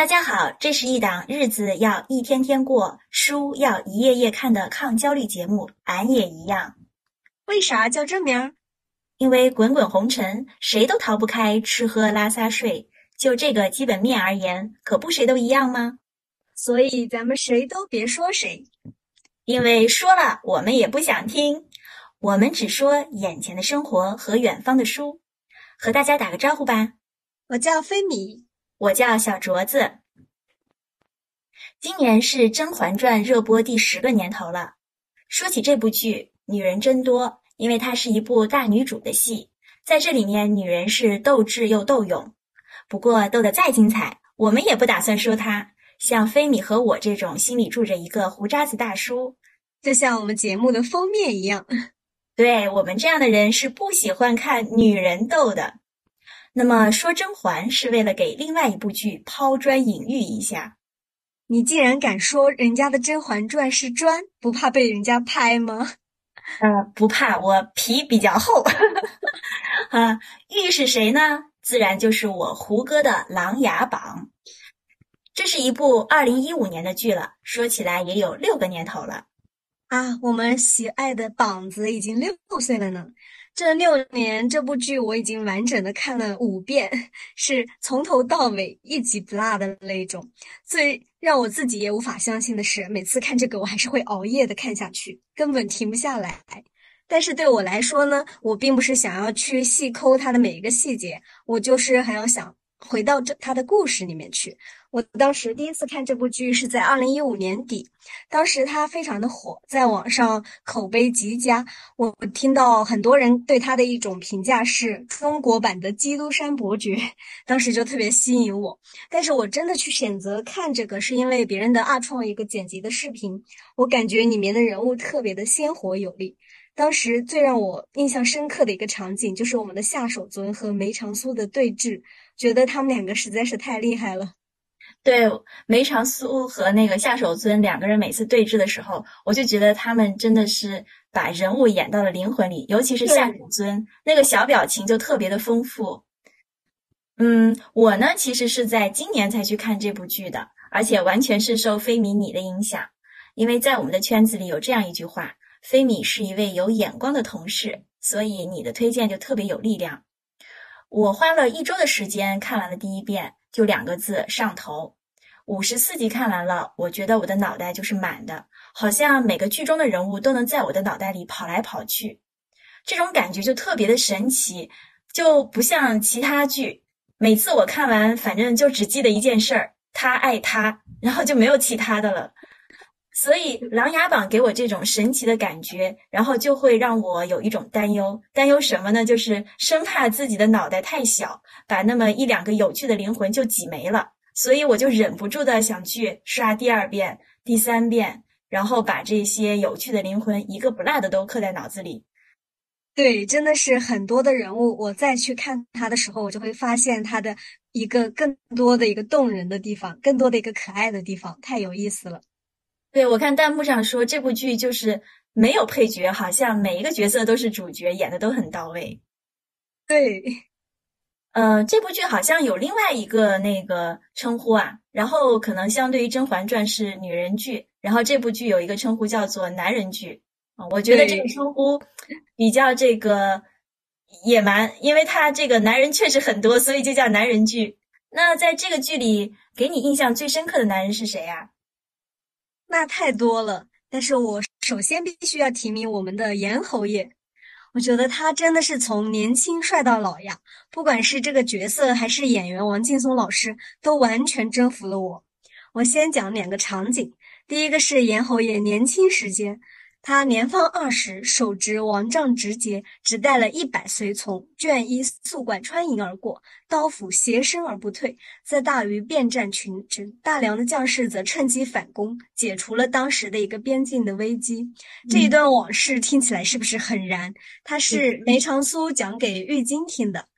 大家好，这是一档日子要一天天过，书要一页页看的抗焦虑节目。俺也一样。为啥叫这名？因为滚滚红尘，谁都逃不开吃喝拉撒睡。就这个基本面而言，可不谁都一样吗？所以咱们谁都别说谁，因为说了我们也不想听。我们只说眼前的生活和远方的书。和大家打个招呼吧。我叫飞米。我叫小镯子。今年是《甄嬛传》热播第十个年头了。说起这部剧，女人真多，因为它是一部大女主的戏，在这里面女人是斗智又斗勇。不过斗得再精彩，我们也不打算说她。像菲米和我这种心里住着一个胡渣子大叔，就像我们节目的封面一样。对我们这样的人是不喜欢看女人斗的。那么说甄嬛是为了给另外一部剧抛砖引玉一下，你竟然敢说人家的《甄嬛传》是砖，不怕被人家拍吗？呃，不怕，我皮比较厚。啊，玉是谁呢？自然就是我胡歌的《琅琊榜》。这是一部二零一五年的剧了，说起来也有六个年头了。啊，我们喜爱的膀子已经六岁了呢。这六年，这部剧我已经完整的看了五遍，是从头到尾一集不落的那种。最让我自己也无法相信的是，每次看这个我还是会熬夜的看下去，根本停不下来。但是对我来说呢，我并不是想要去细抠它的每一个细节，我就是很要想回到这他的故事里面去。我当时第一次看这部剧是在二零一五年底，当时它非常的火，在网上口碑极佳。我听到很多人对他的一种评价是中国版的《基督山伯爵》，当时就特别吸引我。但是我真的去选择看这个，是因为别人的二创一个剪辑的视频，我感觉里面的人物特别的鲜活有力。当时最让我印象深刻的一个场景，就是我们的夏守尊和梅长苏的对峙，觉得他们两个实在是太厉害了。对梅长苏和那个夏守尊两个人每次对峙的时候，我就觉得他们真的是把人物演到了灵魂里，尤其是夏守尊那个小表情就特别的丰富。嗯，我呢其实是在今年才去看这部剧的，而且完全是受菲米你的影响，因为在我们的圈子里有这样一句话：菲米是一位有眼光的同事，所以你的推荐就特别有力量。我花了一周的时间看完了第一遍。就两个字上头，五十四集看完了，我觉得我的脑袋就是满的，好像每个剧中的人物都能在我的脑袋里跑来跑去，这种感觉就特别的神奇，就不像其他剧，每次我看完，反正就只记得一件事儿，他爱他，然后就没有其他的了。所以《琅琊榜》给我这种神奇的感觉，然后就会让我有一种担忧。担忧什么呢？就是生怕自己的脑袋太小，把那么一两个有趣的灵魂就挤没了。所以我就忍不住的想去刷第二遍、第三遍，然后把这些有趣的灵魂一个不落的都刻在脑子里。对，真的是很多的人物，我再去看他的时候，我就会发现他的一个更多的一个动人的地方，更多的一个可爱的地方，太有意思了。对，我看弹幕上说这部剧就是没有配角，好像每一个角色都是主角，演的都很到位。对，呃，这部剧好像有另外一个那个称呼啊，然后可能相对于《甄嬛传》是女人剧，然后这部剧有一个称呼叫做男人剧啊。我觉得这个称呼比较这个野蛮，因为他这个男人确实很多，所以就叫男人剧。那在这个剧里，给你印象最深刻的男人是谁呀？那太多了，但是我首先必须要提名我们的严侯爷，我觉得他真的是从年轻帅到老呀，不管是这个角色还是演员王劲松老师，都完全征服了我。我先讲两个场景，第一个是严侯爷年轻时间。他年方二十，手执王杖直节，只带了一百随从，卷衣素冠穿营而过，刀斧斜身而不退。在大鱼便战群臣，大梁的将士则趁机反攻，解除了当时的一个边境的危机。这一段往事听起来是不是很燃？他是梅长苏讲给玉京听的。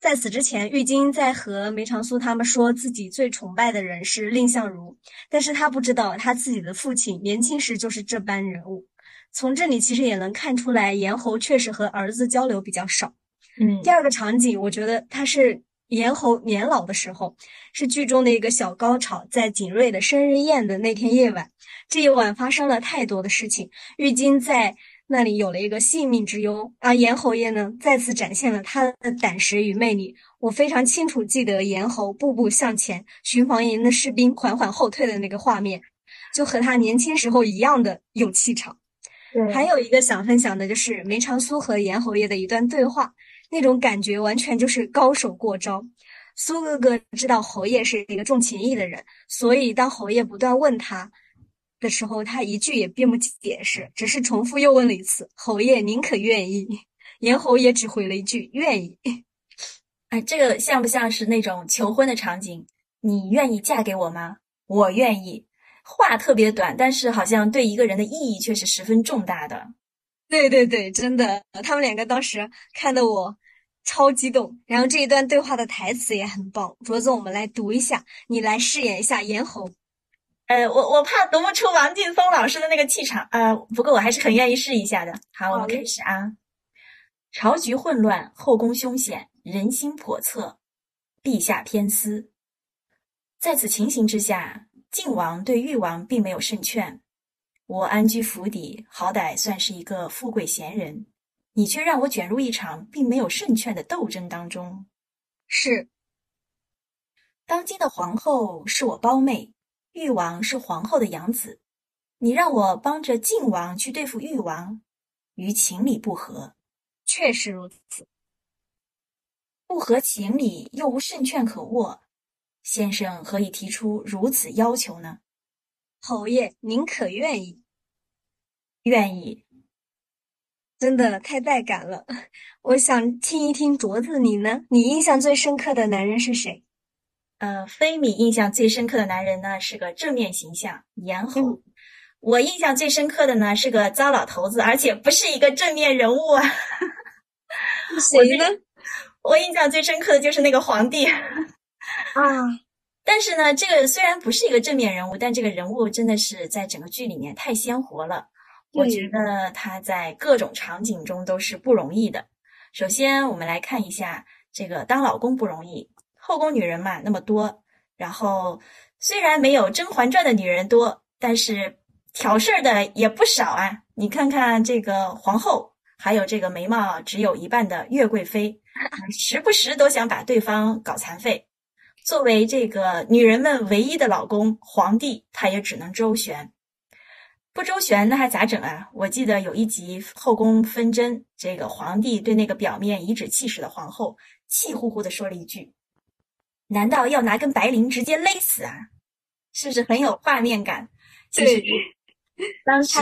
在此之前，玉京在和梅长苏他们说自己最崇拜的人是蔺相如，但是他不知道他自己的父亲年轻时就是这般人物。从这里其实也能看出来，严侯确实和儿子交流比较少。嗯，第二个场景，我觉得他是严侯年老的时候，是剧中的一个小高潮。在景睿的生日宴的那天夜晚，这一晚发生了太多的事情，玉京在那里有了一个性命之忧，而严侯爷呢，再次展现了他的胆识与魅力。我非常清楚记得严侯步步向前，巡防营的士兵缓缓后退的那个画面，就和他年轻时候一样的有气场。还有一个想分享的就是梅长苏和严侯爷的一段对话。那种感觉完全就是高手过招。苏哥哥知道侯爷是一个重情义的人，所以当侯爷不断问他的时候，他一句也并不解释，只是重复又问了一次：“侯爷，您可愿意？”严侯爷只回了一句：“愿意。”哎，这个像不像是那种求婚的场景？你愿意嫁给我吗？我愿意。话特别短，但是好像对一个人的意义却是十分重大的。对对对，真的，他们两个当时看得我。超激动，然后这一段对话的台词也很棒。卓总，我们来读一下，你来饰演一下严侯。呃，我我怕读不出王劲松老师的那个气场呃，不过我还是很愿意试一下的。好，我们开始啊。朝局混乱，后宫凶险，人心叵测，陛下偏私。在此情形之下，晋王对誉王并没有胜券。我安居府邸，好歹算是一个富贵闲人。你却让我卷入一场并没有胜券的斗争当中。是，当今的皇后是我胞妹，誉王是皇后的养子，你让我帮着晋王去对付誉王，于情理不合。确实如此，不合情理又无胜券可握，先生何以提出如此要求呢？侯爷，您可愿意？愿意。真的太带感了，我想听一听镯子你呢？你印象最深刻的男人是谁？呃，菲米印象最深刻的男人呢是个正面形象严侯。我印象最深刻的呢是个糟老头子，而且不是一个正面人物啊。谁呢？我印象最深刻的就是那个皇帝啊。但是呢，这个虽然不是一个正面人物，但这个人物真的是在整个剧里面太鲜活了。我觉得他在各种场景中都是不容易的。首先，我们来看一下这个当老公不容易，后宫女人嘛那么多，然后虽然没有《甄嬛传》的女人多，但是挑事儿的也不少啊。你看看这个皇后，还有这个眉毛只有一半的岳贵妃，时不时都想把对方搞残废。作为这个女人们唯一的老公，皇帝他也只能周旋。不周旋那还咋整啊？我记得有一集后宫纷争，这个皇帝对那个表面颐指气使的皇后气呼呼的说了一句：“难道要拿根白绫直接勒死啊？”是不是很有画面感？对，当时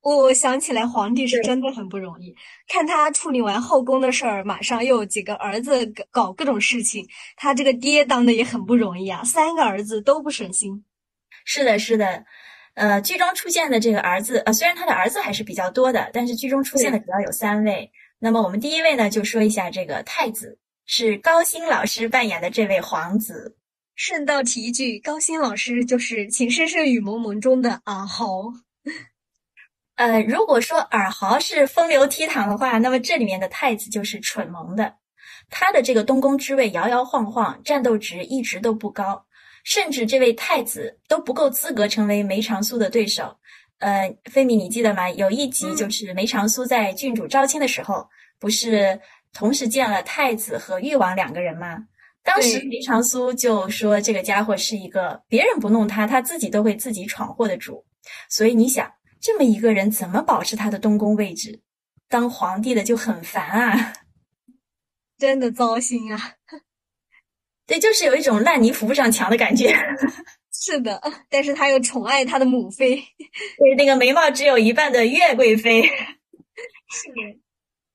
我想起来，皇帝是真的很不容易。看他处理完后宫的事儿，马上又有几个儿子搞各种事情，他这个爹当的也很不容易啊，三个儿子都不省心。是的，是的。呃，剧中出现的这个儿子，呃，虽然他的儿子还是比较多的，但是剧中出现的主要有三位。那么我们第一位呢，就说一下这个太子，是高鑫老师扮演的这位皇子。顺道提一句，高鑫老师就是《情深深雨蒙蒙》中的阿豪。呃，如果说尔豪是风流倜傥的话，那么这里面的太子就是蠢萌的。他的这个东宫之位摇摇晃晃，战斗值一直都不高。甚至这位太子都不够资格成为梅长苏的对手。呃，菲米，你记得吗？有一集就是梅长苏在郡主招亲的时候，不是同时见了太子和誉王两个人吗？当时梅长苏就说这个家伙是一个别人不弄他，他自己都会自己闯祸的主。所以你想，这么一个人怎么保持他的东宫位置？当皇帝的就很烦啊，真的糟心啊。对，就是有一种烂泥扶不上墙的感觉。是的，但是他又宠爱他的母妃，对那个眉毛只有一半的岳贵妃。是的。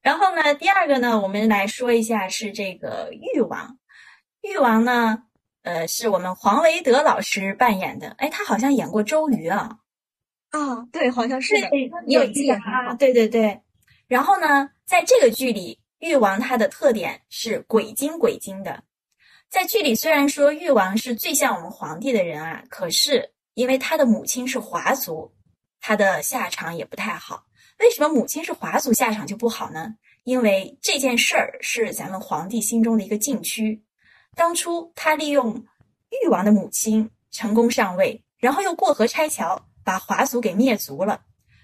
然后呢，第二个呢，我们来说一下是这个誉王。誉王呢，呃，是我们黄维德老师扮演的。哎，他好像演过周瑜啊。啊，对，好像是的。你有记啊？对对对。然后呢，在这个剧里，誉王他的特点是鬼精鬼精的。在剧里，虽然说誉王是最像我们皇帝的人啊，可是因为他的母亲是华族，他的下场也不太好。为什么母亲是华族，下场就不好呢？因为这件事儿是咱们皇帝心中的一个禁区。当初他利用誉王的母亲成功上位，然后又过河拆桥，把华族给灭族了。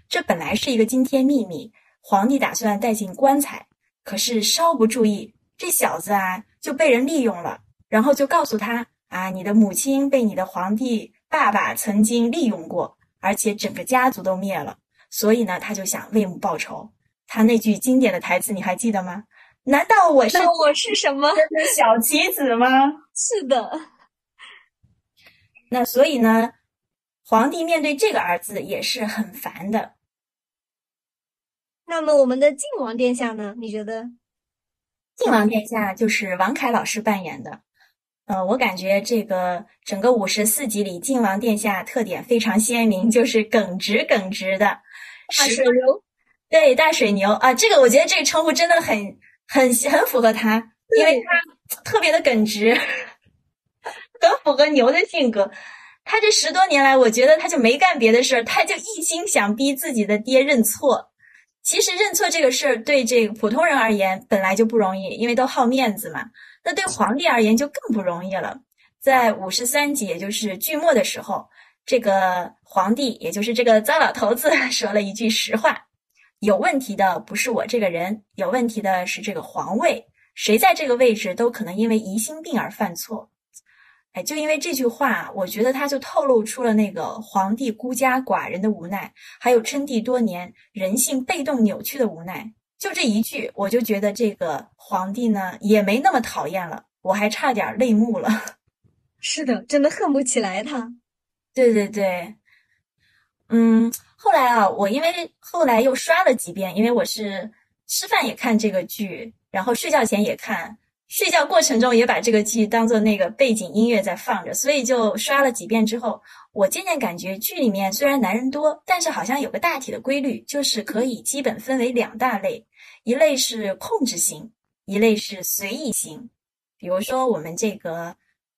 这本来是一个惊天秘密，皇帝打算带进棺材，可是稍不注意，这小子啊就被人利用了，然后就告诉他啊，你的母亲被你的皇帝爸爸曾经利用过，而且整个家族都灭了，所以呢，他就想为母报仇。他那句经典的台词你还记得吗？难道我是我是什么？小棋子吗？是的。那所以呢，皇帝面对这个儿子也是很烦的。那么我们的靖王殿下呢？你觉得？靖王殿下就是王凯老师扮演的。呃，我感觉这个整个五十四集里，靖王殿下特点非常鲜明，就是耿直耿直的大水牛。对，大水牛啊，这个我觉得这个称呼真的很很很符合他，因为他特别的耿直，很符合牛的性格。他这十多年来，我觉得他就没干别的事儿，他就一心想逼自己的爹认错。其实认错这个事儿对这个普通人而言本来就不容易，因为都好面子嘛。那对皇帝而言就更不容易了。在五十三集，也就是剧末的时候，这个皇帝，也就是这个糟老头子，说了一句实话。有问题的不是我这个人，有问题的是这个皇位。谁在这个位置都可能因为疑心病而犯错。哎，就因为这句话，我觉得他就透露出了那个皇帝孤家寡人的无奈，还有称帝多年人性被动扭曲的无奈。就这一句，我就觉得这个皇帝呢也没那么讨厌了，我还差点泪目了。是的，真的恨不起来他。对对对，嗯。后来啊，我因为后来又刷了几遍，因为我是吃饭也看这个剧，然后睡觉前也看，睡觉过程中也把这个剧当做那个背景音乐在放着，所以就刷了几遍之后，我渐渐感觉剧里面虽然男人多，但是好像有个大体的规律，就是可以基本分为两大类，一类是控制型，一类是随意型。比如说我们这个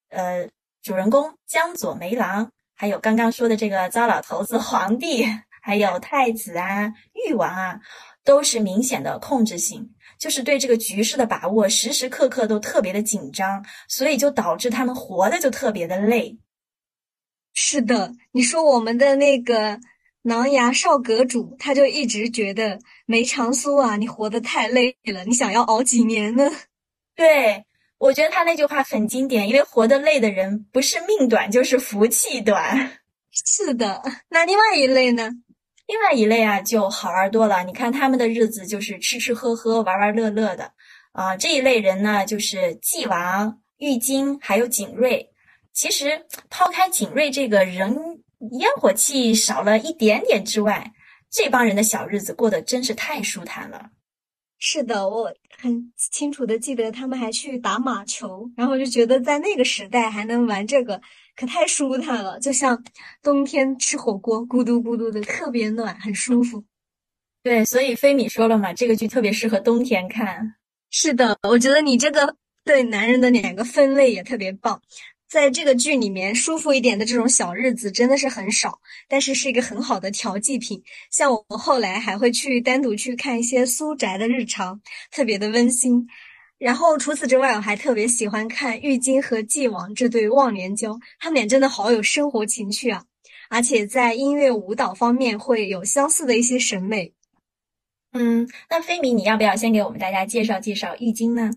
呃主人公江左梅郎，还有刚刚说的这个糟老头子皇帝。还有太子啊、誉王啊，都是明显的控制型，就是对这个局势的把握，时时刻刻都特别的紧张，所以就导致他们活的就特别的累。是的，你说我们的那个囊牙少阁主，他就一直觉得梅长苏啊，你活得太累了，你想要熬几年呢？对，我觉得他那句话很经典，因为活得累的人不是命短就是福气短。是的，那另外一类呢？另外一类啊，就好玩多了。你看他们的日子就是吃吃喝喝、玩玩乐乐的啊。这一类人呢，就是纪王、玉京还有景睿。其实抛开景睿这个人烟火气少了一点点之外，这帮人的小日子过得真是太舒坦了。是的，我很清楚的记得他们还去打马球，然后就觉得在那个时代还能玩这个。可太舒坦了，就像冬天吃火锅，咕嘟咕嘟的，特别暖，很舒服。对，所以菲米说了嘛，这个剧特别适合冬天看。是的，我觉得你这个对男人的两个分类也特别棒。在这个剧里面，舒服一点的这种小日子真的是很少，但是是一个很好的调剂品。像我们后来还会去单独去看一些苏宅的日常，特别的温馨。然后除此之外，我还特别喜欢看玉京和纪王这对忘年交，他们俩真的好有生活情趣啊！而且在音乐舞蹈方面会有相似的一些审美。嗯，那菲米，你要不要先给我们大家介绍介绍玉京呢？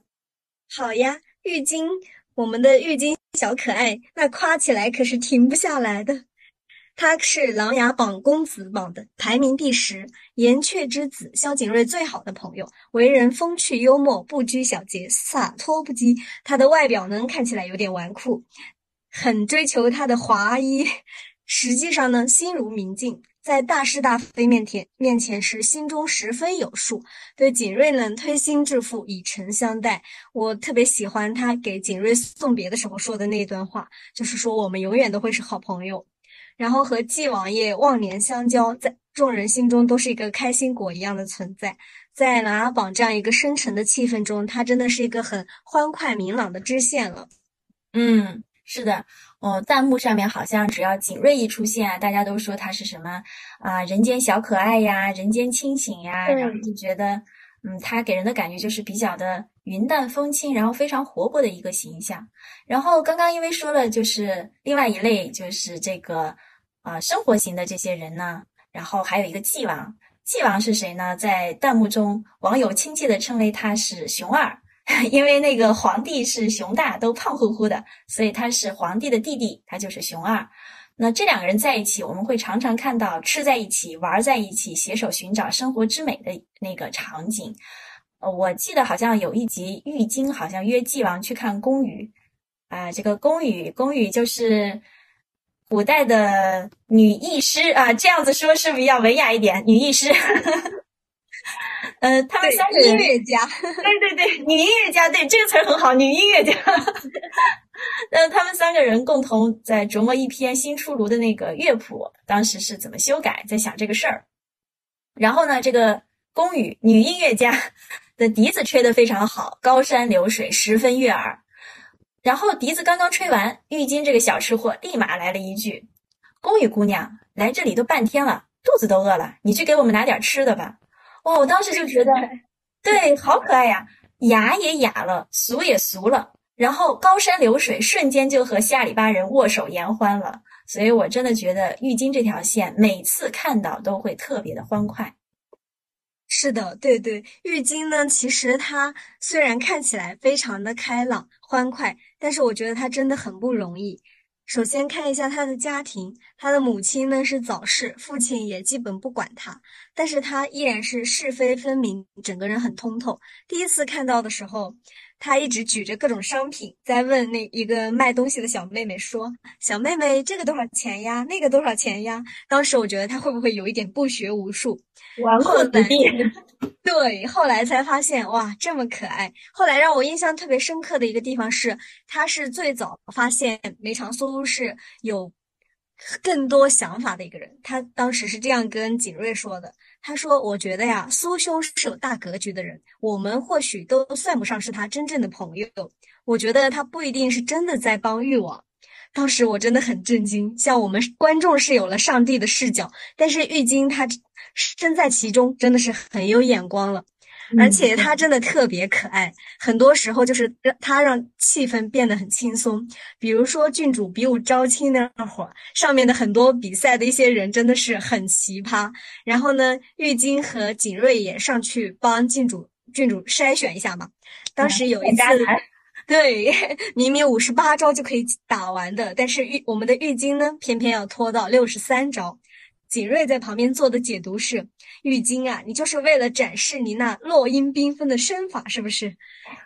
好呀，玉京，我们的玉京小可爱，那夸起来可是停不下来的。他是《琅琊榜》公子榜的排名第十，岩雀之子萧景睿最好的朋友，为人风趣幽默，不拘小节，洒脱不羁。他的外表呢，看起来有点纨绔，很追求他的华衣，实际上呢，心如明镜，在大是大非面前面前是心中十分有数。对景睿呢，推心置腹，以诚相待。我特别喜欢他给景睿送别的时候说的那段话，就是说我们永远都会是好朋友。然后和纪王爷忘年相交，在众人心中都是一个开心果一样的存在。在琅琊榜这样一个深沉的气氛中，他真的是一个很欢快明朗的支线了。嗯，是的，哦，弹幕上面好像只要景睿一出现啊，大家都说他是什么啊，人间小可爱呀，人间清醒呀，然后就觉得嗯，他给人的感觉就是比较的云淡风轻，然后非常活泼的一个形象。然后刚刚因为说了，就是另外一类就是这个啊生活型的这些人呢，然后还有一个纪王。纪王是谁呢？在弹幕中，网友亲切的称为他是熊二，因为那个皇帝是熊大，都胖乎乎的，所以他是皇帝的弟弟，他就是熊二。那这两个人在一起，我们会常常看到吃在一起、玩在一起、携手寻找生活之美的那个场景。呃，我记得好像有一集，玉京好像约纪王去看宫羽，啊，这个宫羽，宫羽就是。古代的女艺师啊，这样子说是不是要文雅一点？女艺师，呃，他们三个音乐家，对对对，女音乐家，对这个词儿很好，女音乐家。那他们三个人共同在琢磨一篇新出炉的那个乐谱，当时是怎么修改，在想这个事儿。然后呢，这个宫羽女音乐家 的笛子吹得非常好，高山流水，十分悦耳。然后笛子刚刚吹完，浴巾这个小吃货立马来了一句：“宫羽姑娘来这里都半天了，肚子都饿了，你去给我们拿点吃的吧。”哇，我当时就觉得，对，好可爱呀，雅也雅了，俗也俗了，然后高山流水，瞬间就和下里巴人握手言欢了。所以我真的觉得浴巾这条线，每次看到都会特别的欢快。是的，对对，浴巾呢，其实它虽然看起来非常的开朗欢快，但是我觉得他真的很不容易。首先看一下他的家庭，他的母亲呢是早逝，父亲也基本不管他，但是他依然是是非分明，整个人很通透。第一次看到的时候。他一直举着各种商品，在问那一个卖东西的小妹妹说：“小妹妹，这个多少钱呀？那个多少钱呀？”当时我觉得他会不会有一点不学无术，纨绔子弟？对，后来才发现哇，这么可爱。后来让我印象特别深刻的一个地方是，他是最早发现梅长苏是有更多想法的一个人。他当时是这样跟景睿说的。他说：“我觉得呀，苏兄是有大格局的人，我们或许都算不上是他真正的朋友。我觉得他不一定是真的在帮誉王。”当时我真的很震惊，像我们观众是有了上帝的视角，但是玉晶他身在其中，真的是很有眼光了。而且他真的特别可爱，很多时候就是让他让气氛变得很轻松。比如说郡主比武招亲那会儿，上面的很多比赛的一些人真的是很奇葩。然后呢，玉京和景睿也上去帮郡主郡主筛选一下嘛。当时有一次，对，明明五十八招就可以打完的，但是玉我们的玉京呢，偏偏要拖到六十三招。景睿在旁边做的解读是：玉京啊，你就是为了展示你那落英缤纷的身法，是不是？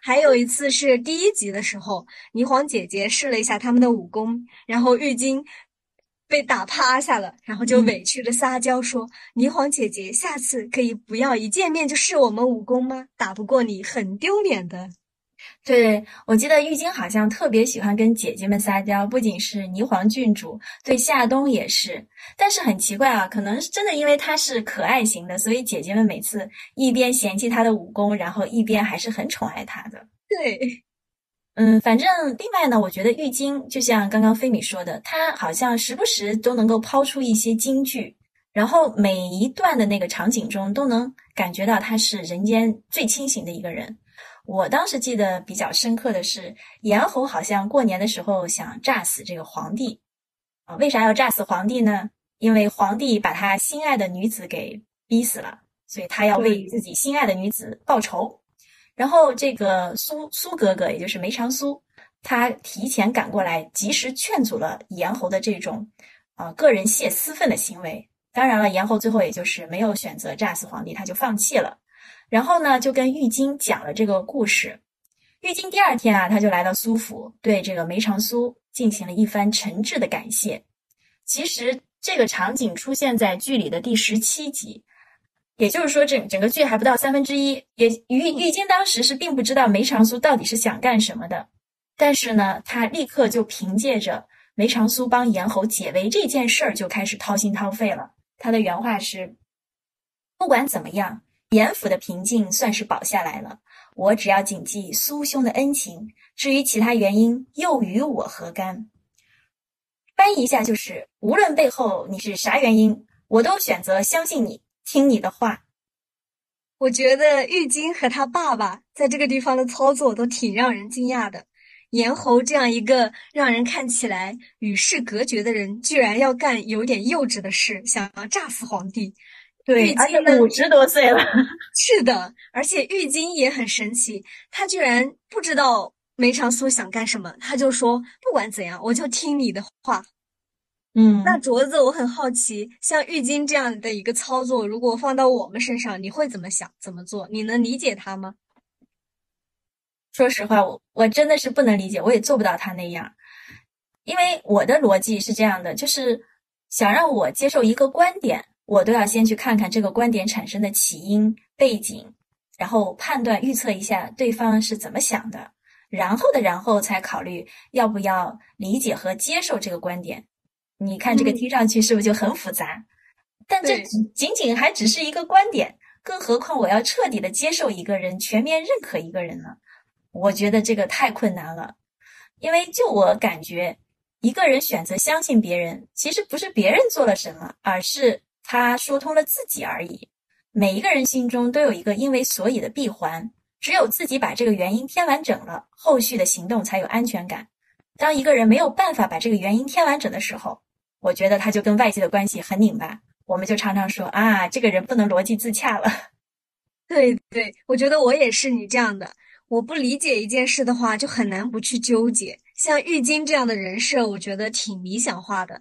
还有一次是第一集的时候，霓凰姐姐试了一下他们的武功，然后玉京被打趴下了，然后就委屈的撒娇说：“霓凰姐姐，下次可以不要一见面就试我们武功吗？打不过你很丢脸的。”对，我记得玉京好像特别喜欢跟姐姐们撒娇，不仅是霓凰郡主，对夏冬也是。但是很奇怪啊，可能是真的因为她是可爱型的，所以姐姐们每次一边嫌弃她的武功，然后一边还是很宠爱她的。对，嗯，反正另外呢，我觉得玉京就像刚刚飞米说的，她好像时不时都能够抛出一些金句，然后每一段的那个场景中都能感觉到她是人间最清醒的一个人。我当时记得比较深刻的是，严侯好像过年的时候想炸死这个皇帝，啊，为啥要炸死皇帝呢？因为皇帝把他心爱的女子给逼死了，所以他要为自己心爱的女子报仇。然后这个苏苏哥哥，也就是梅长苏，他提前赶过来，及时劝阻了严侯的这种啊个人泄私愤的行为。当然了，严侯最后也就是没有选择炸死皇帝，他就放弃了。然后呢，就跟玉京讲了这个故事。玉京第二天啊，他就来到苏府，对这个梅长苏进行了一番诚挚的感谢。其实这个场景出现在剧里的第十七集，也就是说，整整个剧还不到三分之一。也玉玉京当时是并不知道梅长苏到底是想干什么的，但是呢，他立刻就凭借着梅长苏帮严侯解围这件事儿，就开始掏心掏肺了。他的原话是：“不管怎么样。”严府的平静算是保下来了，我只要谨记苏兄的恩情，至于其他原因，又与我何干？翻译一下就是，无论背后你是啥原因，我都选择相信你，听你的话。我觉得玉京和他爸爸在这个地方的操作都挺让人惊讶的。严侯这样一个让人看起来与世隔绝的人，居然要干有点幼稚的事，想要炸死皇帝。对，而且五十多岁了。是的，而且玉京也很神奇，他居然不知道梅长苏想干什么，他就说不管怎样，我就听你的话。嗯，那镯子，我很好奇，像玉京这样的一个操作，如果放到我们身上，你会怎么想，怎么做？你能理解他吗？说实话，我我真的是不能理解，我也做不到他那样，因为我的逻辑是这样的，就是想让我接受一个观点，我都要先去看看这个观点产生的起因背景，然后判断预测一下对方是怎么想的，然后的然后才考虑要不要理解和接受这个观点。你看这个听上去是不是就很复杂？但这仅仅还只是一个观点，更何况我要彻底的接受一个人，全面认可一个人呢？我觉得这个太困难了，因为就我感觉，一个人选择相信别人，其实不是别人做了什么，而是他说通了自己而已。每一个人心中都有一个因为所以的闭环，只有自己把这个原因填完整了，后续的行动才有安全感。当一个人没有办法把这个原因填完整的时候，我觉得他就跟外界的关系很拧巴。我们就常常说啊，这个人不能逻辑自洽了。对对，我觉得我也是你这样的。我不理解一件事的话，就很难不去纠结。像玉京这样的人设，我觉得挺理想化的。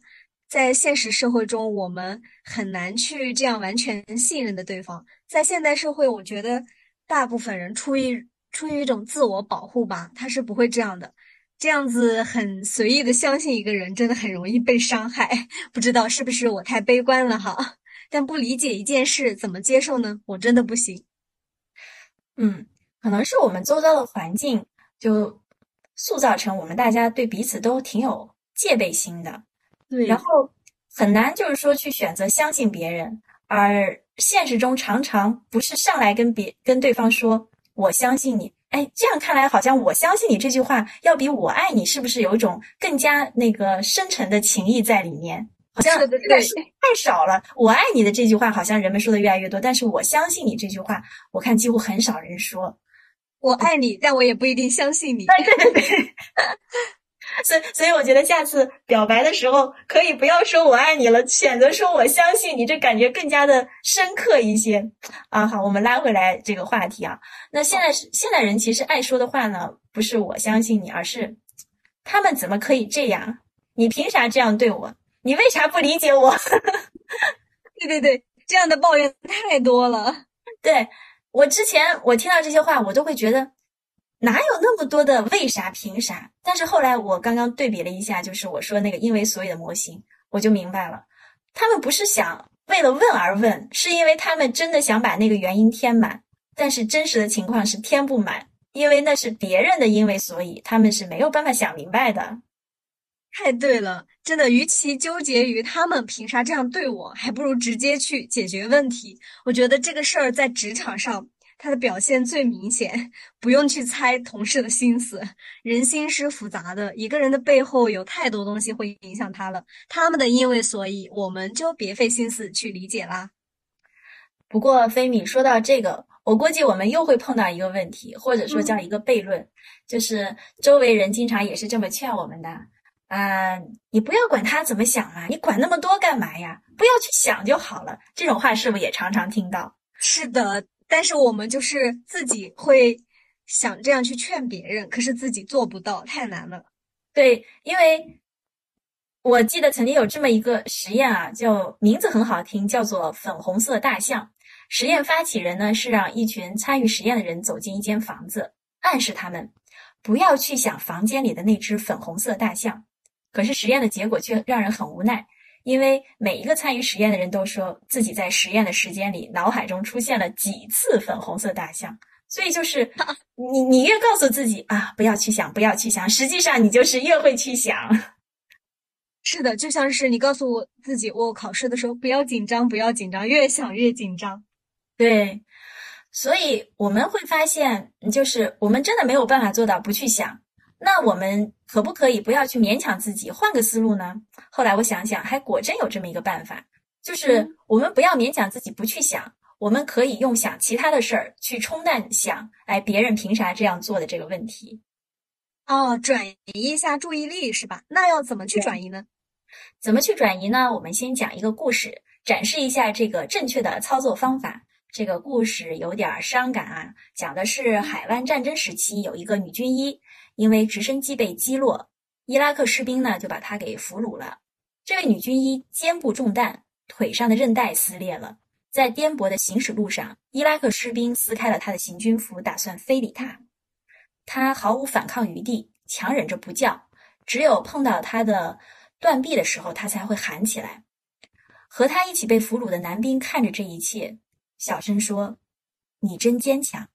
在现实社会中，我们很难去这样完全信任的对方。在现代社会，我觉得大部分人出于出于一种自我保护吧，他是不会这样的。这样子很随意的相信一个人，真的很容易被伤害。不知道是不是我太悲观了哈？但不理解一件事，怎么接受呢？我真的不行。嗯。可能是我们周遭的环境就塑造成我们大家对彼此都挺有戒备心的，对，然后很难就是说去选择相信别人，而现实中常常不是上来跟别跟对方说我相信你，哎，这样看来好像我相信你这句话要比我爱你是不是有一种更加那个深沉的情谊在里面？好像但是太少了。我爱你的这句话好像人们说的越来越多，但是我相信你这句话，我看几乎很少人说。我爱你，但我也不一定相信你。对对对，所以所以我觉得下次表白的时候，可以不要说我爱你了，选择说我相信你，这感觉更加的深刻一些。啊，好，我们拉回来这个话题啊。那现在是现代人其实爱说的话呢，不是我相信你，而是他们怎么可以这样？你凭啥这样对我？你为啥不理解我？对对对，这样的抱怨太多了。对。我之前我听到这些话，我都会觉得哪有那么多的为啥凭啥？但是后来我刚刚对比了一下，就是我说那个因为所以的模型，我就明白了，他们不是想为了问而问，是因为他们真的想把那个原因填满，但是真实的情况是填不满，因为那是别人的因为所以，他们是没有办法想明白的。太对了，真的，与其纠结于他们凭啥这样对我，还不如直接去解决问题。我觉得这个事儿在职场上，它的表现最明显，不用去猜同事的心思。人心是复杂的，一个人的背后有太多东西会影响他了。他们的因为所以，我们就别费心思去理解啦。不过，菲米说到这个，我估计我们又会碰到一个问题，或者说叫一个悖论，就是周围人经常也是这么劝我们的。啊，你不要管他怎么想啊，你管那么多干嘛呀？不要去想就好了。这种话是不是也常常听到？是的，但是我们就是自己会想这样去劝别人，可是自己做不到，太难了。对，因为我记得曾经有这么一个实验啊，叫名字很好听，叫做“粉红色大象”。实验发起人呢是让一群参与实验的人走进一间房子，暗示他们不要去想房间里的那只粉红色大象。可是实验的结果却让人很无奈，因为每一个参与实验的人都说自己在实验的时间里脑海中出现了几次粉红色大象，所以就是 你你越告诉自己啊不要去想不要去想，实际上你就是越会去想。是的，就像是你告诉我自己，我考试的时候不要紧张不要紧张，越想越紧张。对，所以我们会发现，就是我们真的没有办法做到不去想。那我们可不可以不要去勉强自己，换个思路呢？后来我想想，还果真有这么一个办法，就是我们不要勉强自己不去想，我们可以用想其他的事儿去冲淡想，哎，别人凭啥这样做的这个问题。哦，转移一下注意力是吧？那要怎么去转移呢？怎么去转移呢？我们先讲一个故事，展示一下这个正确的操作方法。这个故事有点伤感啊，讲的是海湾战争时期有一个女军医，因为直升机被击落，伊拉克士兵呢就把她给俘虏了。这位女军医肩部中弹，腿上的韧带撕裂了，在颠簸的行驶路上，伊拉克士兵撕开了她的行军服，打算非礼她。她毫无反抗余地，强忍着不叫，只有碰到她的断臂的时候，她才会喊起来。和她一起被俘虏的男兵看着这一切。小声说：“你真坚强。”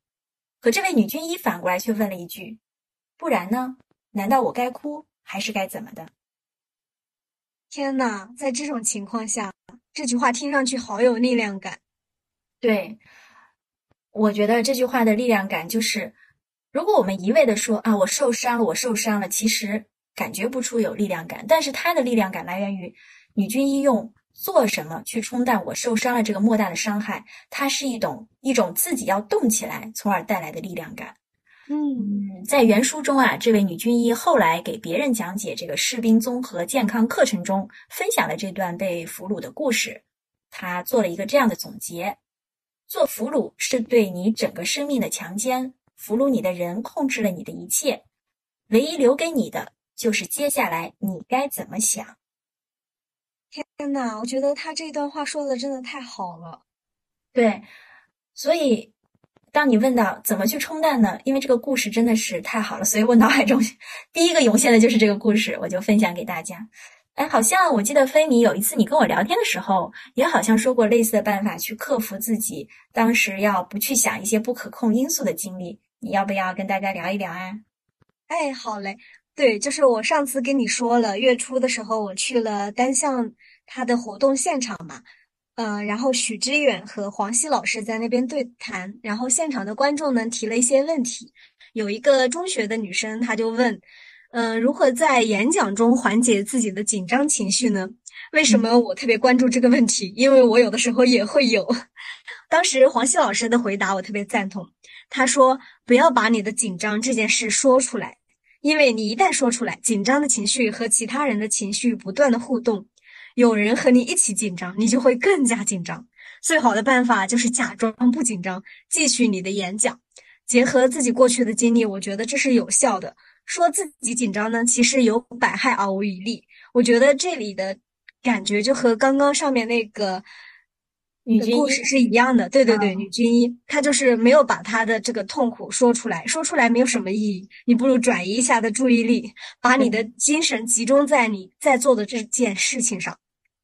可这位女军医反过来却问了一句：“不然呢？难道我该哭还是该怎么的？”天哪，在这种情况下，这句话听上去好有力量感。对，我觉得这句话的力量感就是，如果我们一味的说啊，我受伤了，我受伤了，其实感觉不出有力量感。但是它的力量感来源于女军医用。做什么去冲淡我受伤了这个莫大的伤害？它是一种一种自己要动起来，从而带来的力量感。嗯，在原书中啊，这位女军医后来给别人讲解这个士兵综合健康课程中，分享了这段被俘虏的故事。她做了一个这样的总结：做俘虏是对你整个生命的强奸，俘虏你的人控制了你的一切，唯一留给你的就是接下来你该怎么想。天呐，我觉得他这段话说的真的太好了。对，所以当你问到怎么去冲淡呢？因为这个故事真的是太好了，所以我脑海中第一个涌现的就是这个故事，我就分享给大家。哎，好像我记得菲米有一次你跟我聊天的时候，也好像说过类似的办法去克服自己当时要不去想一些不可控因素的经历。你要不要跟大家聊一聊啊？哎，好嘞。对，就是我上次跟你说了，月初的时候我去了单向他的活动现场嘛，呃，然后许知远和黄西老师在那边对谈，然后现场的观众呢提了一些问题，有一个中学的女生，她就问，嗯，如何在演讲中缓解自己的紧张情绪呢？为什么我特别关注这个问题？因为我有的时候也会有。当时黄西老师的回答我特别赞同，他说不要把你的紧张这件事说出来。因为你一旦说出来，紧张的情绪和其他人的情绪不断的互动，有人和你一起紧张，你就会更加紧张。最好的办法就是假装不紧张，继续你的演讲，结合自己过去的经历，我觉得这是有效的。说自己紧张呢，其实有百害而无一利。我觉得这里的感觉就和刚刚上面那个。女军故事是一样的，对对对，女军医她就是没有把她的这个痛苦说出来，说出来没有什么意义，你不如转移一下的注意力，把你的精神集中在你在做的这件事情上。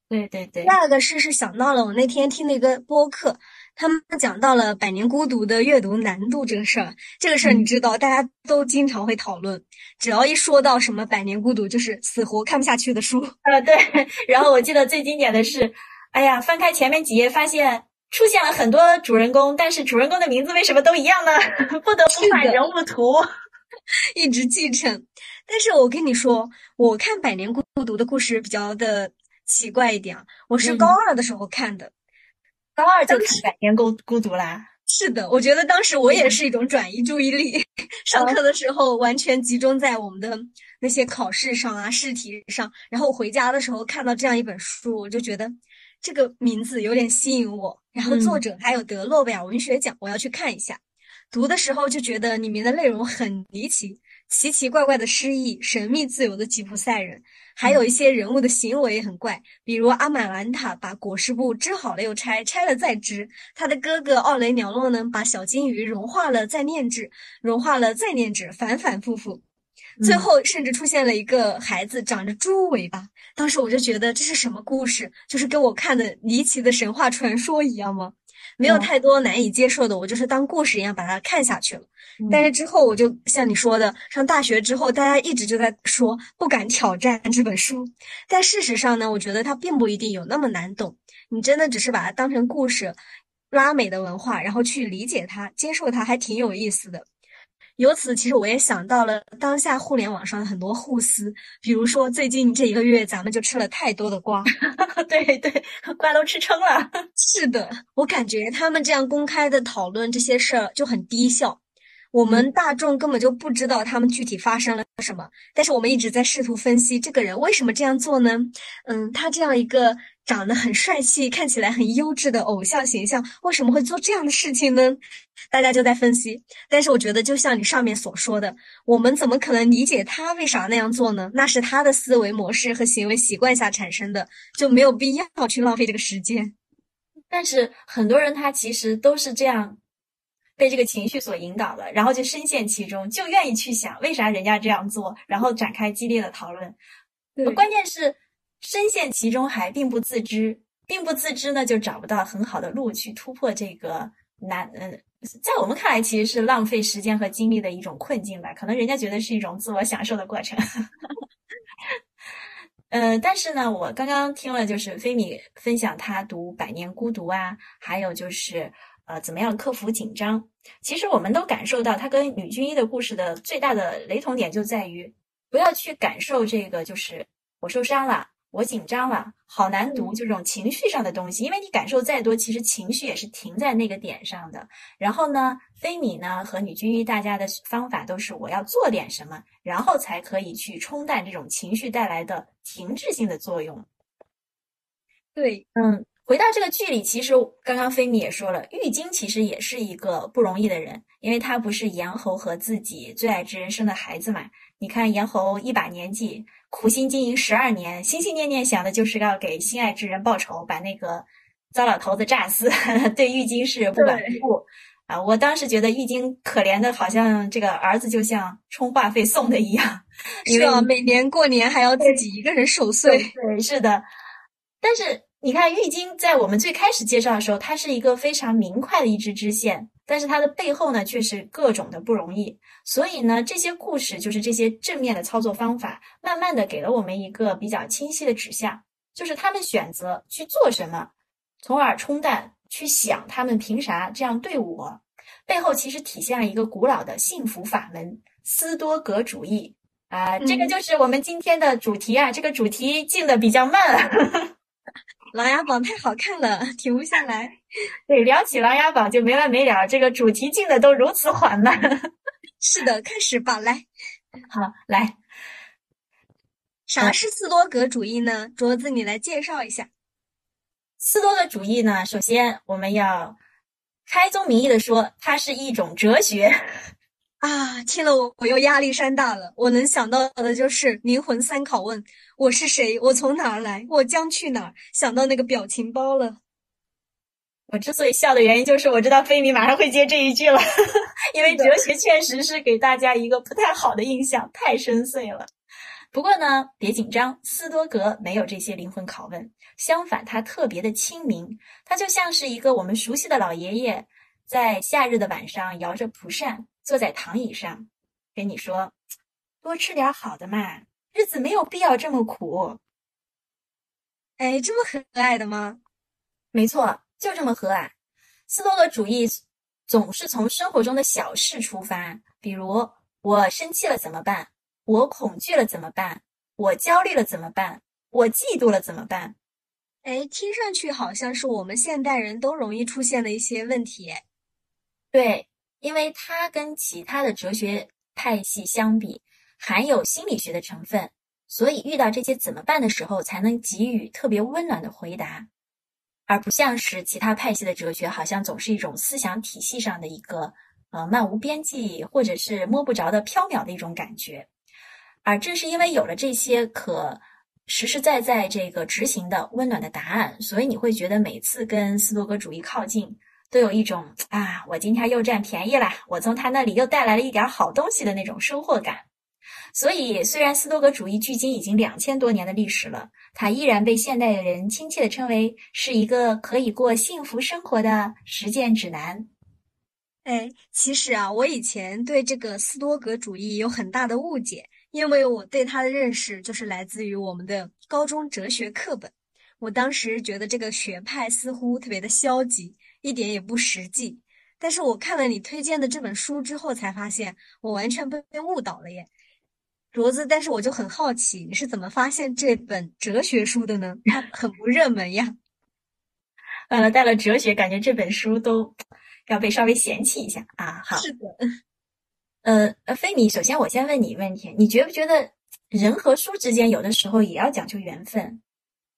对对对。第二个事是想到了我那天听了一个播客，他们讲到了《百年孤独》的阅读难度这个事儿，这个事儿你知道，大家都经常会讨论，只要一说到什么《百年孤独》，就是死活看不下去的书。呃，对。然后我记得最经典的是。哎呀，翻开前面几页，发现出现了很多主人公，但是主人公的名字为什么都一样呢？不得不看人物图，一直继承。但是我跟你说，我看《百年孤独》的故事比较的奇怪一点啊。我是高二的时候看的，高二就看《百年孤孤独》啦。是的，我觉得当时我也是一种转移注意力，上课的时候完全集中在我们的那些考试上啊、试题上，然后回家的时候看到这样一本书，我就觉得。这个名字有点吸引我，然后作者还有得诺贝尔文学奖，我要去看一下。读的时候就觉得里面的内容很离奇，奇奇怪怪的诗意，神秘自由的吉普赛人，还有一些人物的行为也很怪，比如阿满兰塔把裹尸布织好了又拆，拆了再织；他的哥哥奥雷鸟洛呢，把小金鱼融化了再炼制，融化了再炼制，反反复复。最后甚至出现了一个孩子长着猪尾巴，当时我就觉得这是什么故事？就是跟我看的离奇的神话传说一样吗？没有太多难以接受的，我就是当故事一样把它看下去了。但是之后我就像你说的，上大学之后，大家一直就在说不敢挑战这本书，但事实上呢，我觉得它并不一定有那么难懂。你真的只是把它当成故事，拉美的文化，然后去理解它、接受它，还挺有意思的。由此，其实我也想到了当下互联网上的很多互撕，比如说最近这一个月，咱们就吃了太多的瓜，对对，瓜都吃撑了。是的，我感觉他们这样公开的讨论这些事儿就很低效。我们大众根本就不知道他们具体发生了什么，但是我们一直在试图分析这个人为什么这样做呢？嗯，他这样一个长得很帅气、看起来很优质的偶像形象，为什么会做这样的事情呢？大家就在分析。但是我觉得，就像你上面所说的，我们怎么可能理解他为啥那样做呢？那是他的思维模式和行为习惯下产生的，就没有必要去浪费这个时间。但是很多人他其实都是这样。被这个情绪所引导了，然后就深陷其中，就愿意去想为啥人家这样做，然后展开激烈的讨论。关键是深陷其中还并不自知，并不自知呢，就找不到很好的路去突破这个难。嗯，在我们看来，其实是浪费时间和精力的一种困境吧。可能人家觉得是一种自我享受的过程。呃，但是呢，我刚刚听了就是菲米分享他读《百年孤独》啊，还有就是。呃，怎么样克服紧张？其实我们都感受到，他跟女军医的故事的最大的雷同点就在于，不要去感受这个，就是我受伤了，我紧张了，好难读，就这种情绪上的东西。因为你感受再多，其实情绪也是停在那个点上的。然后呢，菲米呢和女军医大家的方法都是，我要做点什么，然后才可以去冲淡这种情绪带来的停滞性的作用。对，嗯。回到这个剧里，其实刚刚菲米也说了，玉京其实也是一个不容易的人，因为他不是严侯和自己最爱之人生的孩子嘛。你看严侯一把年纪，苦心经营十二年，心心念念想的就是要给心爱之人报仇，把那个糟老头子炸死。对玉京是不管不顾啊！我当时觉得玉京可怜的，好像这个儿子就像充话费送的一样，是啊，每年过年还要自己一个人守岁。对，是的，但是。你看，玉京在我们最开始介绍的时候，它是一个非常明快的一支支线，但是它的背后呢，却是各种的不容易。所以呢，这些故事就是这些正面的操作方法，慢慢的给了我们一个比较清晰的指向，就是他们选择去做什么，从而冲淡去想他们凭啥这样对我，背后其实体现了一个古老的幸福法门——斯多格主义啊。这个就是我们今天的主题啊。这个主题进的比较慢。《琅琊榜》太好看了，停不下来。对，聊起《琅琊榜》就没完没了，这个主题进的都如此缓慢。是的，开始吧，来。好，来。啥是斯多格主义呢？卓子，你来介绍一下。斯多格主义呢，首先我们要开宗明义的说，它是一种哲学。啊，听了我我又压力山大了。我能想到的就是灵魂三拷问：我是谁？我从哪儿来？我将去哪儿？想到那个表情包了。我之所以笑的原因，就是我知道菲米马上会接这一句了，因为哲学确实是给大家一个不太好的印象，太深邃了。不过呢，别紧张，斯多格没有这些灵魂拷问，相反，他特别的亲民，他就像是一个我们熟悉的老爷爷，在夏日的晚上摇着蒲扇。坐在躺椅上，跟你说：“多吃点好的嘛，日子没有必要这么苦。”哎，这么和蔼的吗？没错，就这么和蔼。斯多葛主义总是从生活中的小事出发，比如我生气了怎么办？我恐惧了怎么办？我焦虑了怎么办？我嫉妒了怎么办？哎，听上去好像是我们现代人都容易出现的一些问题。对。因为它跟其他的哲学派系相比，含有心理学的成分，所以遇到这些怎么办的时候，才能给予特别温暖的回答，而不像是其他派系的哲学，好像总是一种思想体系上的一个呃漫无边际或者是摸不着的缥缈的一种感觉。而正是因为有了这些可实实在在这个执行的温暖的答案，所以你会觉得每次跟斯多格主义靠近。都有一种啊，我今天又占便宜了，我从他那里又带来了一点好东西的那种收获感。所以，虽然斯多格主义距今已经两千多年的历史了，它依然被现代的人亲切地称为是一个可以过幸福生活的实践指南。哎，其实啊，我以前对这个斯多格主义有很大的误解，因为我对他的认识就是来自于我们的高中哲学课本。我当时觉得这个学派似乎特别的消极。一点也不实际，但是我看了你推荐的这本书之后，才发现我完全被误导了耶。镯子，但是我就很好奇，你是怎么发现这本哲学书的呢？它很不热门呀。完了，带了哲学，感觉这本书都要被稍微嫌弃一下啊。好，是的。呃呃，菲米，首先我先问你一个问题，你觉不觉得人和书之间有的时候也要讲究缘分？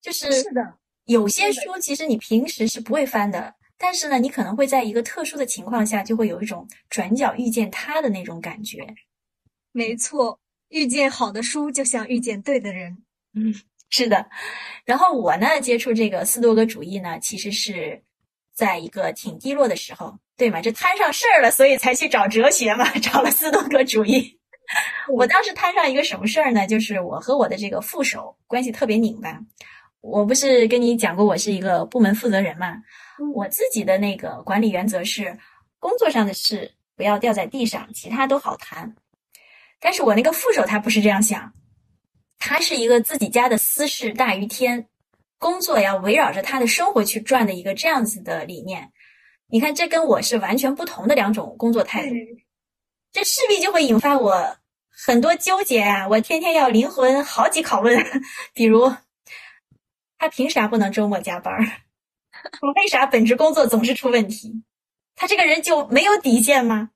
就是是的，有些书其实你平时是不会翻的，但是呢，你可能会在一个特殊的情况下，就会有一种转角遇见他的那种感觉。没错。遇见好的书，就像遇见对的人。嗯，是的。然后我呢，接触这个斯多格主义呢，其实是在一个挺低落的时候，对吗？这摊上事儿了，所以才去找哲学嘛，找了斯多格主义。我当时摊上一个什么事儿呢？就是我和我的这个副手关系特别拧巴。我不是跟你讲过，我是一个部门负责人嘛。我自己的那个管理原则是，工作上的事不要掉在地上，其他都好谈。但是我那个副手他不是这样想，他是一个自己家的私事大于天，工作要围绕着他的生活去转的一个这样子的理念。你看，这跟我是完全不同的两种工作态度，这势必就会引发我很多纠结啊！我天天要灵魂好几拷问，比如他凭啥不能周末加班？为啥本职工作总是出问题？他这个人就没有底线吗？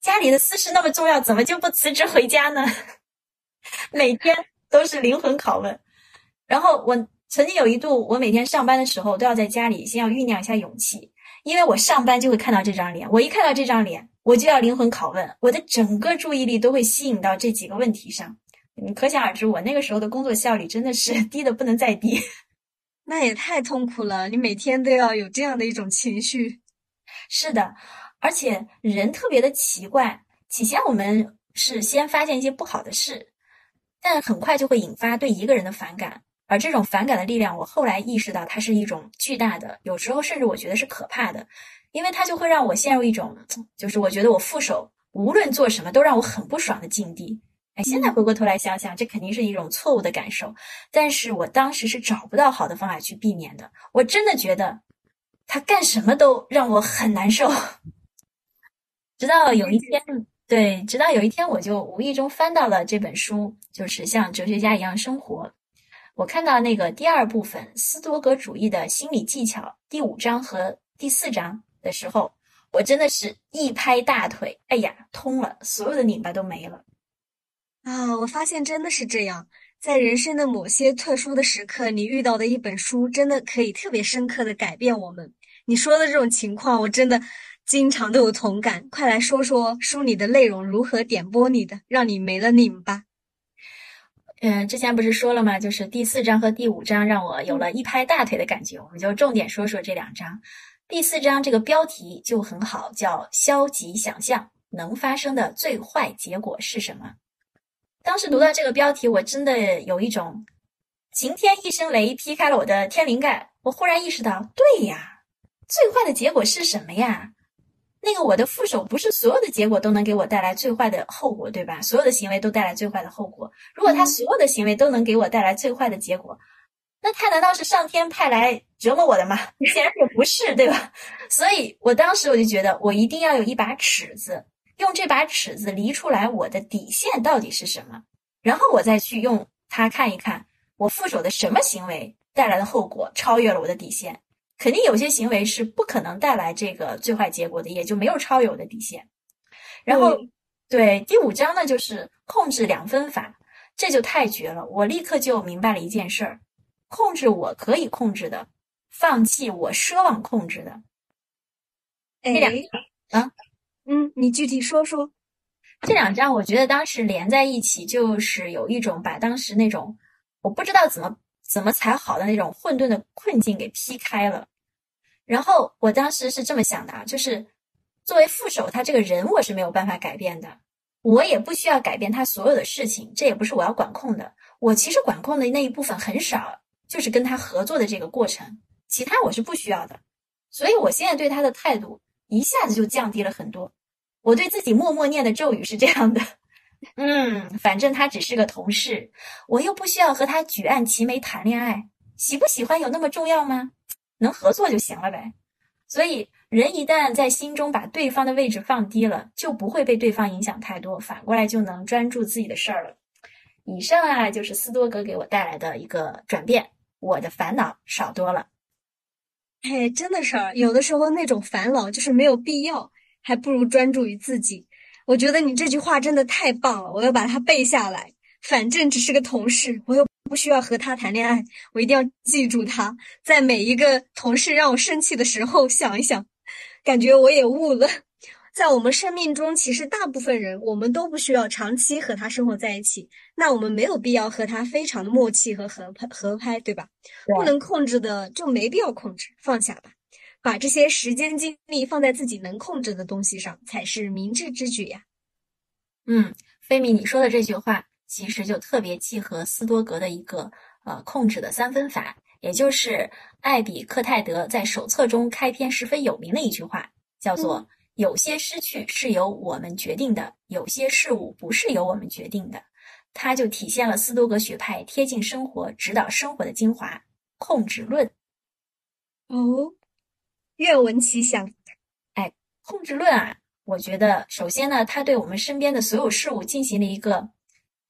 家里的私事那么重要，怎么就不辞职回家呢？每天都是灵魂拷问。然后我曾经有一度，我每天上班的时候都要在家里先要酝酿一下勇气，因为我上班就会看到这张脸，我一看到这张脸，我就要灵魂拷问，我的整个注意力都会吸引到这几个问题上。你可想而知，我那个时候的工作效率真的是 低的不能再低。那也太痛苦了，你每天都要有这样的一种情绪。是的。而且人特别的奇怪，起先我们是先发现一些不好的事，但很快就会引发对一个人的反感，而这种反感的力量，我后来意识到它是一种巨大的，有时候甚至我觉得是可怕的，因为它就会让我陷入一种，就是我觉得我副手无论做什么都让我很不爽的境地。哎，现在回过头来想想，这肯定是一种错误的感受，但是我当时是找不到好的方法去避免的，我真的觉得他干什么都让我很难受。直到有一天，对，直到有一天，我就无意中翻到了这本书，就是像哲学家一样生活。我看到那个第二部分斯多格主义的心理技巧第五章和第四章的时候，我真的是一拍大腿，哎呀，通了，所有的拧巴都没了。啊，我发现真的是这样，在人生的某些特殊的时刻，你遇到的一本书，真的可以特别深刻的改变我们。你说的这种情况，我真的。经常都有同感，快来说说书里的内容如何点拨你的，让你没了拧巴。嗯，之前不是说了吗？就是第四章和第五章让我有了一拍大腿的感觉。我们就重点说说这两章。第四章这个标题就很好，叫“消极想象能发生的最坏结果是什么”。当时读到这个标题，我真的有一种晴天一声雷劈开了我的天灵盖。我忽然意识到，对呀，最坏的结果是什么呀？那个我的副手不是所有的结果都能给我带来最坏的后果，对吧？所有的行为都带来最坏的后果。如果他所有的行为都能给我带来最坏的结果，那他难道是上天派来折磨我的吗？显然也不是，对吧？所以我当时我就觉得，我一定要有一把尺子，用这把尺子离出来我的底线到底是什么，然后我再去用它看一看我副手的什么行为带来的后果超越了我的底线。肯定有些行为是不可能带来这个最坏结果的，也就没有超我的底线。然后，对第五章呢，就是控制两分法，这就太绝了。我立刻就明白了一件事儿：控制我可以控制的，放弃我奢望控制的。这两啊，嗯，你具体说说。这两张我觉得当时连在一起，就是有一种把当时那种我不知道怎么。怎么才好的那种混沌的困境给劈开了，然后我当时是这么想的啊，就是作为副手，他这个人我是没有办法改变的，我也不需要改变他所有的事情，这也不是我要管控的。我其实管控的那一部分很少，就是跟他合作的这个过程，其他我是不需要的。所以我现在对他的态度一下子就降低了很多。我对自己默默念的咒语是这样的。嗯，反正他只是个同事，我又不需要和他举案齐眉谈恋爱，喜不喜欢有那么重要吗？能合作就行了呗。所以人一旦在心中把对方的位置放低了，就不会被对方影响太多，反过来就能专注自己的事儿了。以上啊，就是斯多格给我带来的一个转变，我的烦恼少多了。哎，真的是，有的时候那种烦恼就是没有必要，还不如专注于自己。我觉得你这句话真的太棒了，我要把它背下来。反正只是个同事，我又不需要和他谈恋爱，我一定要记住他。在每一个同事让我生气的时候，想一想，感觉我也悟了。在我们生命中，其实大部分人我们都不需要长期和他生活在一起，那我们没有必要和他非常的默契和合拍合拍，对吧？不能控制的就没必要控制，放下吧，把这些时间精力放在自己能控制的东西上，才是明智之举呀。嗯，菲米，你说的这句话。其实就特别契合斯多格的一个呃控制的三分法，也就是艾比克泰德在手册中开篇十分有名的一句话，叫做“有些失去是由我们决定的，有些事物不是由我们决定的”，它就体现了斯多格学派贴近生活、指导生活的精华——控制论。哦，愿闻其详。哎，控制论啊，我觉得首先呢，它对我们身边的所有事物进行了一个。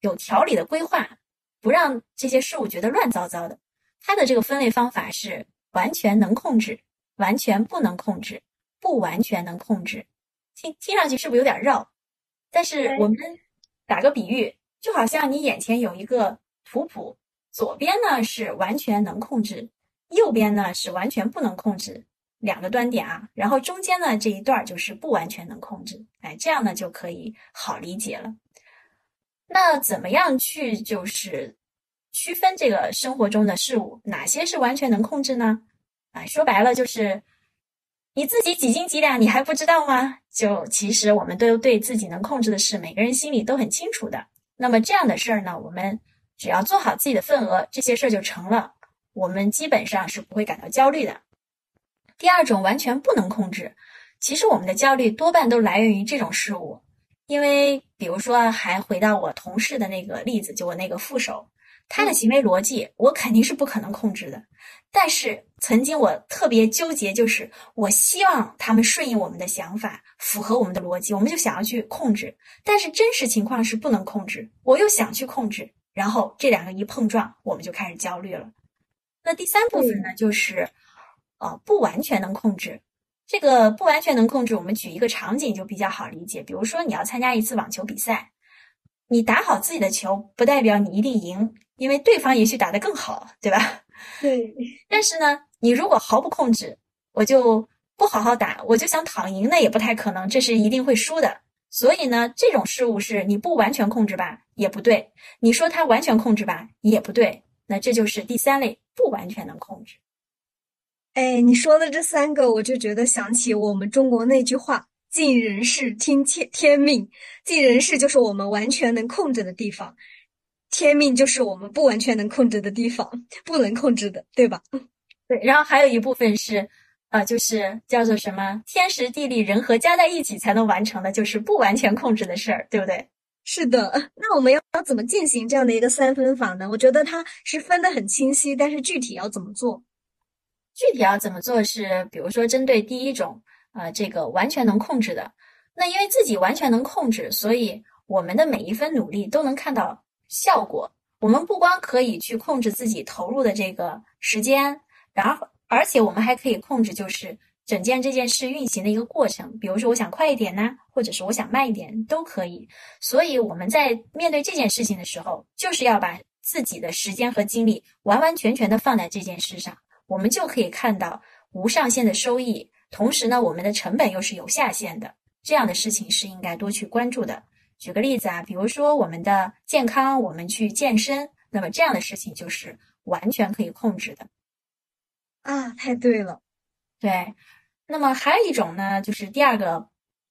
有条理的规划，不让这些事物觉得乱糟糟的。它的这个分类方法是完全能控制、完全不能控制、不完全能控制。听听上去是不是有点绕？但是我们打个比喻，就好像你眼前有一个图谱，左边呢是完全能控制，右边呢是完全不能控制，两个端点啊。然后中间呢这一段就是不完全能控制。哎，这样呢就可以好理解了。那怎么样去就是区分这个生活中的事物，哪些是完全能控制呢？啊，说白了就是你自己几斤几两，你还不知道吗？就其实我们都对自己能控制的事，每个人心里都很清楚的。那么这样的事儿呢，我们只要做好自己的份额，这些事儿就成了，我们基本上是不会感到焦虑的。第二种完全不能控制，其实我们的焦虑多半都来源于这种事物。因为，比如说，还回到我同事的那个例子，就我那个副手，他的行为逻辑，我肯定是不可能控制的。但是，曾经我特别纠结，就是我希望他们顺应我们的想法，符合我们的逻辑，我们就想要去控制。但是真实情况是不能控制，我又想去控制，然后这两个一碰撞，我们就开始焦虑了。那第三部分呢，就是，呃，不完全能控制。这个不完全能控制，我们举一个场景就比较好理解。比如说，你要参加一次网球比赛，你打好自己的球，不代表你一定赢，因为对方也许打得更好，对吧？对。但是呢，你如果毫不控制，我就不好好打，我就想躺赢，那也不太可能，这是一定会输的。所以呢，这种事物是你不完全控制吧，也不对；你说它完全控制吧，也不对。那这就是第三类不完全能控制。哎，你说的这三个，我就觉得想起我们中国那句话：“尽人事，听天天命。”尽人事就是我们完全能控制的地方，天命就是我们不完全能控制的地方，不能控制的，对吧？对。然后还有一部分是，啊，就是叫做什么天时地利人和加在一起才能完成的，就是不完全控制的事儿，对不对？是的。那我们要要怎么进行这样的一个三分法呢？我觉得它是分得很清晰，但是具体要怎么做？具体要怎么做是，比如说针对第一种，呃，这个完全能控制的，那因为自己完全能控制，所以我们的每一分努力都能看到效果。我们不光可以去控制自己投入的这个时间，然后而且我们还可以控制，就是整件这件事运行的一个过程。比如说，我想快一点呢，或者是我想慢一点，都可以。所以我们在面对这件事情的时候，就是要把自己的时间和精力完完全全的放在这件事上。我们就可以看到无上限的收益，同时呢，我们的成本又是有下限的。这样的事情是应该多去关注的。举个例子啊，比如说我们的健康，我们去健身，那么这样的事情就是完全可以控制的。啊，太对了。对，那么还有一种呢，就是第二个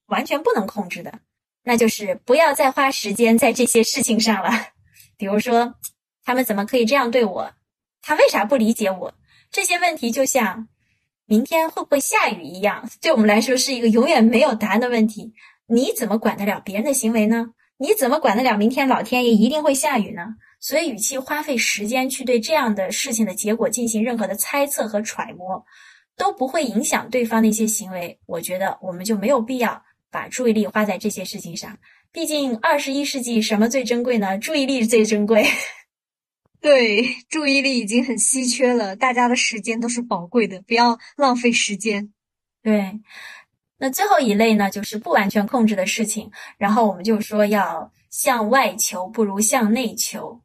完全不能控制的，那就是不要再花时间在这些事情上了。比如说，他们怎么可以这样对我？他为啥不理解我？这些问题就像明天会不会下雨一样，对我们来说是一个永远没有答案的问题。你怎么管得了别人的行为呢？你怎么管得了明天老天爷一定会下雨呢？所以，与其花费时间去对这样的事情的结果进行任何的猜测和揣摩，都不会影响对方的一些行为，我觉得我们就没有必要把注意力花在这些事情上。毕竟二十一世纪什么最珍贵呢？注意力最珍贵。对，注意力已经很稀缺了，大家的时间都是宝贵的，不要浪费时间。对，那最后一类呢，就是不完全控制的事情。然后我们就说要向外求，不如向内求。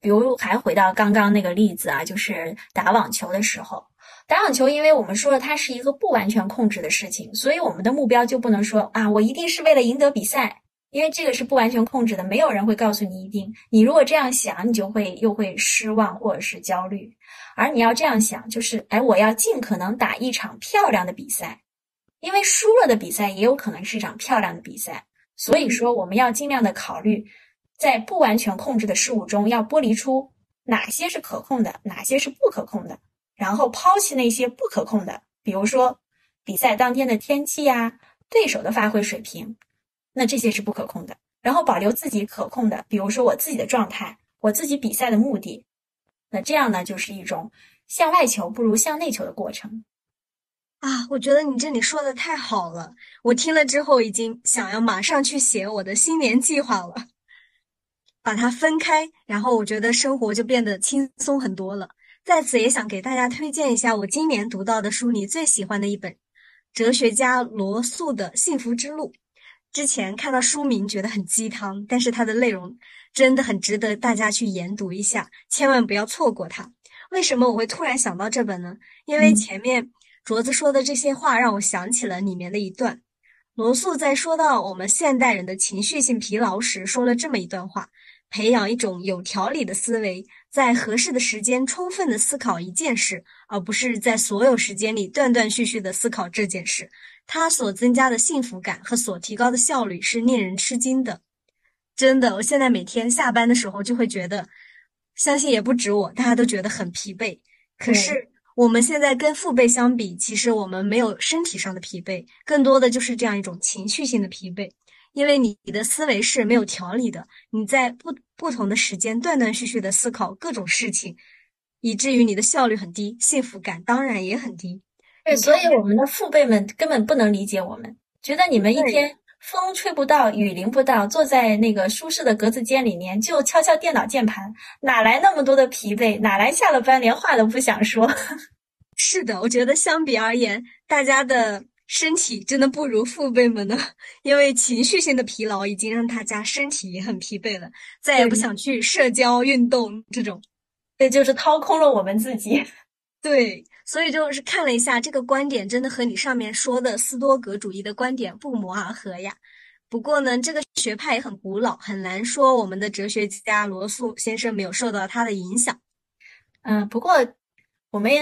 比如还回到刚刚那个例子啊，就是打网球的时候，打网球，因为我们说了它是一个不完全控制的事情，所以我们的目标就不能说啊，我一定是为了赢得比赛。因为这个是不完全控制的，没有人会告诉你一定。你如果这样想，你就会又会失望或者是焦虑。而你要这样想，就是哎，我要尽可能打一场漂亮的比赛，因为输了的比赛也有可能是一场漂亮的比赛。所以说，我们要尽量的考虑，在不完全控制的事物中，要剥离出哪些是可控的，哪些是不可控的，然后抛弃那些不可控的，比如说比赛当天的天气呀，对手的发挥水平。那这些是不可控的，然后保留自己可控的，比如说我自己的状态，我自己比赛的目的。那这样呢，就是一种向外求不如向内求的过程。啊，我觉得你这里说的太好了，我听了之后已经想要马上去写我的新年计划了，把它分开，然后我觉得生活就变得轻松很多了。在此也想给大家推荐一下我今年读到的书里最喜欢的一本，哲学家罗素的《幸福之路》。之前看到书名觉得很鸡汤，但是它的内容真的很值得大家去研读一下，千万不要错过它。为什么我会突然想到这本呢？因为前面镯子说的这些话让我想起了里面的一段。罗素在说到我们现代人的情绪性疲劳时，说了这么一段话：培养一种有条理的思维，在合适的时间充分的思考一件事，而不是在所有时间里断断续续的思考这件事。它所增加的幸福感和所提高的效率是令人吃惊的，真的，我现在每天下班的时候就会觉得，相信也不止我，大家都觉得很疲惫。可是我们现在跟父辈相比，其实我们没有身体上的疲惫，更多的就是这样一种情绪性的疲惫，因为你的思维是没有条理的，你在不不同的时间断断续续的思考各种事情，以至于你的效率很低，幸福感当然也很低。对，所以我们的父辈们根本不能理解我们，觉得你们一天风吹不到，雨淋不到，坐在那个舒适的格子间里面就敲敲电脑键盘，哪来那么多的疲惫？哪来下了班连话都不想说？是的，我觉得相比而言，大家的身体真的不如父辈们呢，因为情绪性的疲劳已经让大家身体也很疲惫了，再也不想去社交运动这种，对，就是掏空了我们自己。对。所以就是看了一下这个观点，真的和你上面说的斯多格主义的观点不谋而合呀。不过呢，这个学派也很古老，很难说我们的哲学家罗素先生没有受到他的影响。嗯，不过我们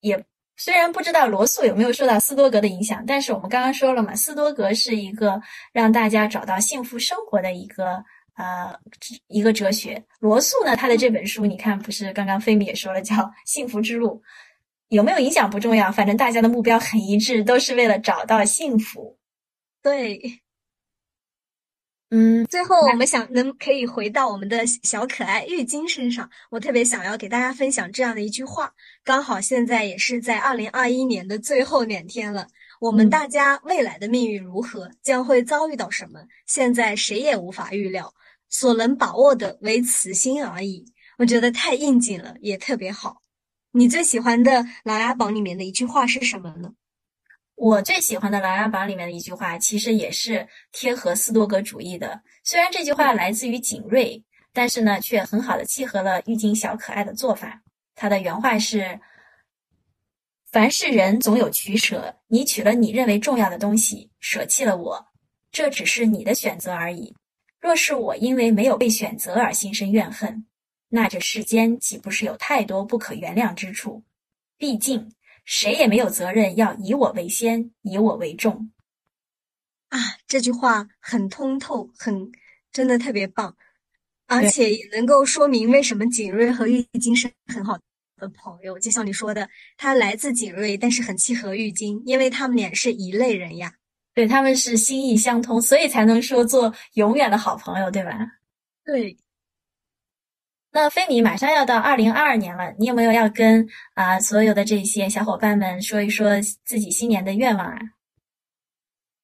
也虽然不知道罗素有没有受到斯多格的影响，但是我们刚刚说了嘛，斯多格是一个让大家找到幸福生活的一个呃一个哲学。罗素呢，他的这本书你看，不是刚刚菲米也说了，叫《幸福之路》。有没有影响不重要，反正大家的目标很一致，都是为了找到幸福。对，嗯，最后我们想能可以回到我们的小可爱玉晶身上，我特别想要给大家分享这样的一句话，刚好现在也是在二零二一年的最后两天了，我们大家未来的命运如何，将会遭遇到什么，现在谁也无法预料，所能把握的唯此心而已。我觉得太应景了，也特别好。你最喜欢的《琅琊榜》里面的一句话是什么呢？我最喜欢的《琅琊榜》里面的一句话，其实也是贴合斯多格主义的。虽然这句话来自于景睿，但是呢，却很好的契合了玉京小可爱的做法。他的原话是：“凡是人总有取舍，你取了你认为重要的东西，舍弃了我，这只是你的选择而已。若是我因为没有被选择而心生怨恨。”那这世间岂不是有太多不可原谅之处？毕竟谁也没有责任要以我为先，以我为重。啊，这句话很通透，很真的特别棒，而且也能够说明为什么景睿和玉晶是很好的朋友。就像你说的，他来自景睿，但是很契合玉晶，因为他们俩是一类人呀。对，他们是心意相通，所以才能说做永远的好朋友，对吧？对。那菲米马上要到二零二二年了，你有没有要跟啊所有的这些小伙伴们说一说自己新年的愿望啊？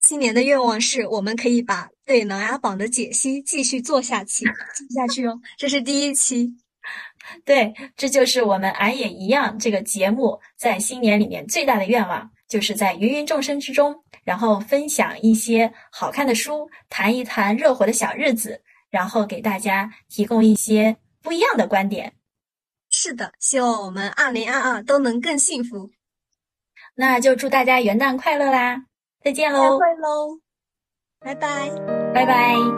新年的愿望是我们可以把对《琅琊榜》的解析继续做下去，做下去哦。这是第一期，对，这就是我们俺也一样这个节目在新年里面最大的愿望，就是在芸芸众生之中，然后分享一些好看的书，谈一谈热火的小日子，然后给大家提供一些。不一样的观点，是的，希望我们二零二二都能更幸福。那就祝大家元旦快乐啦！再见喽！再会喽！拜拜！拜拜！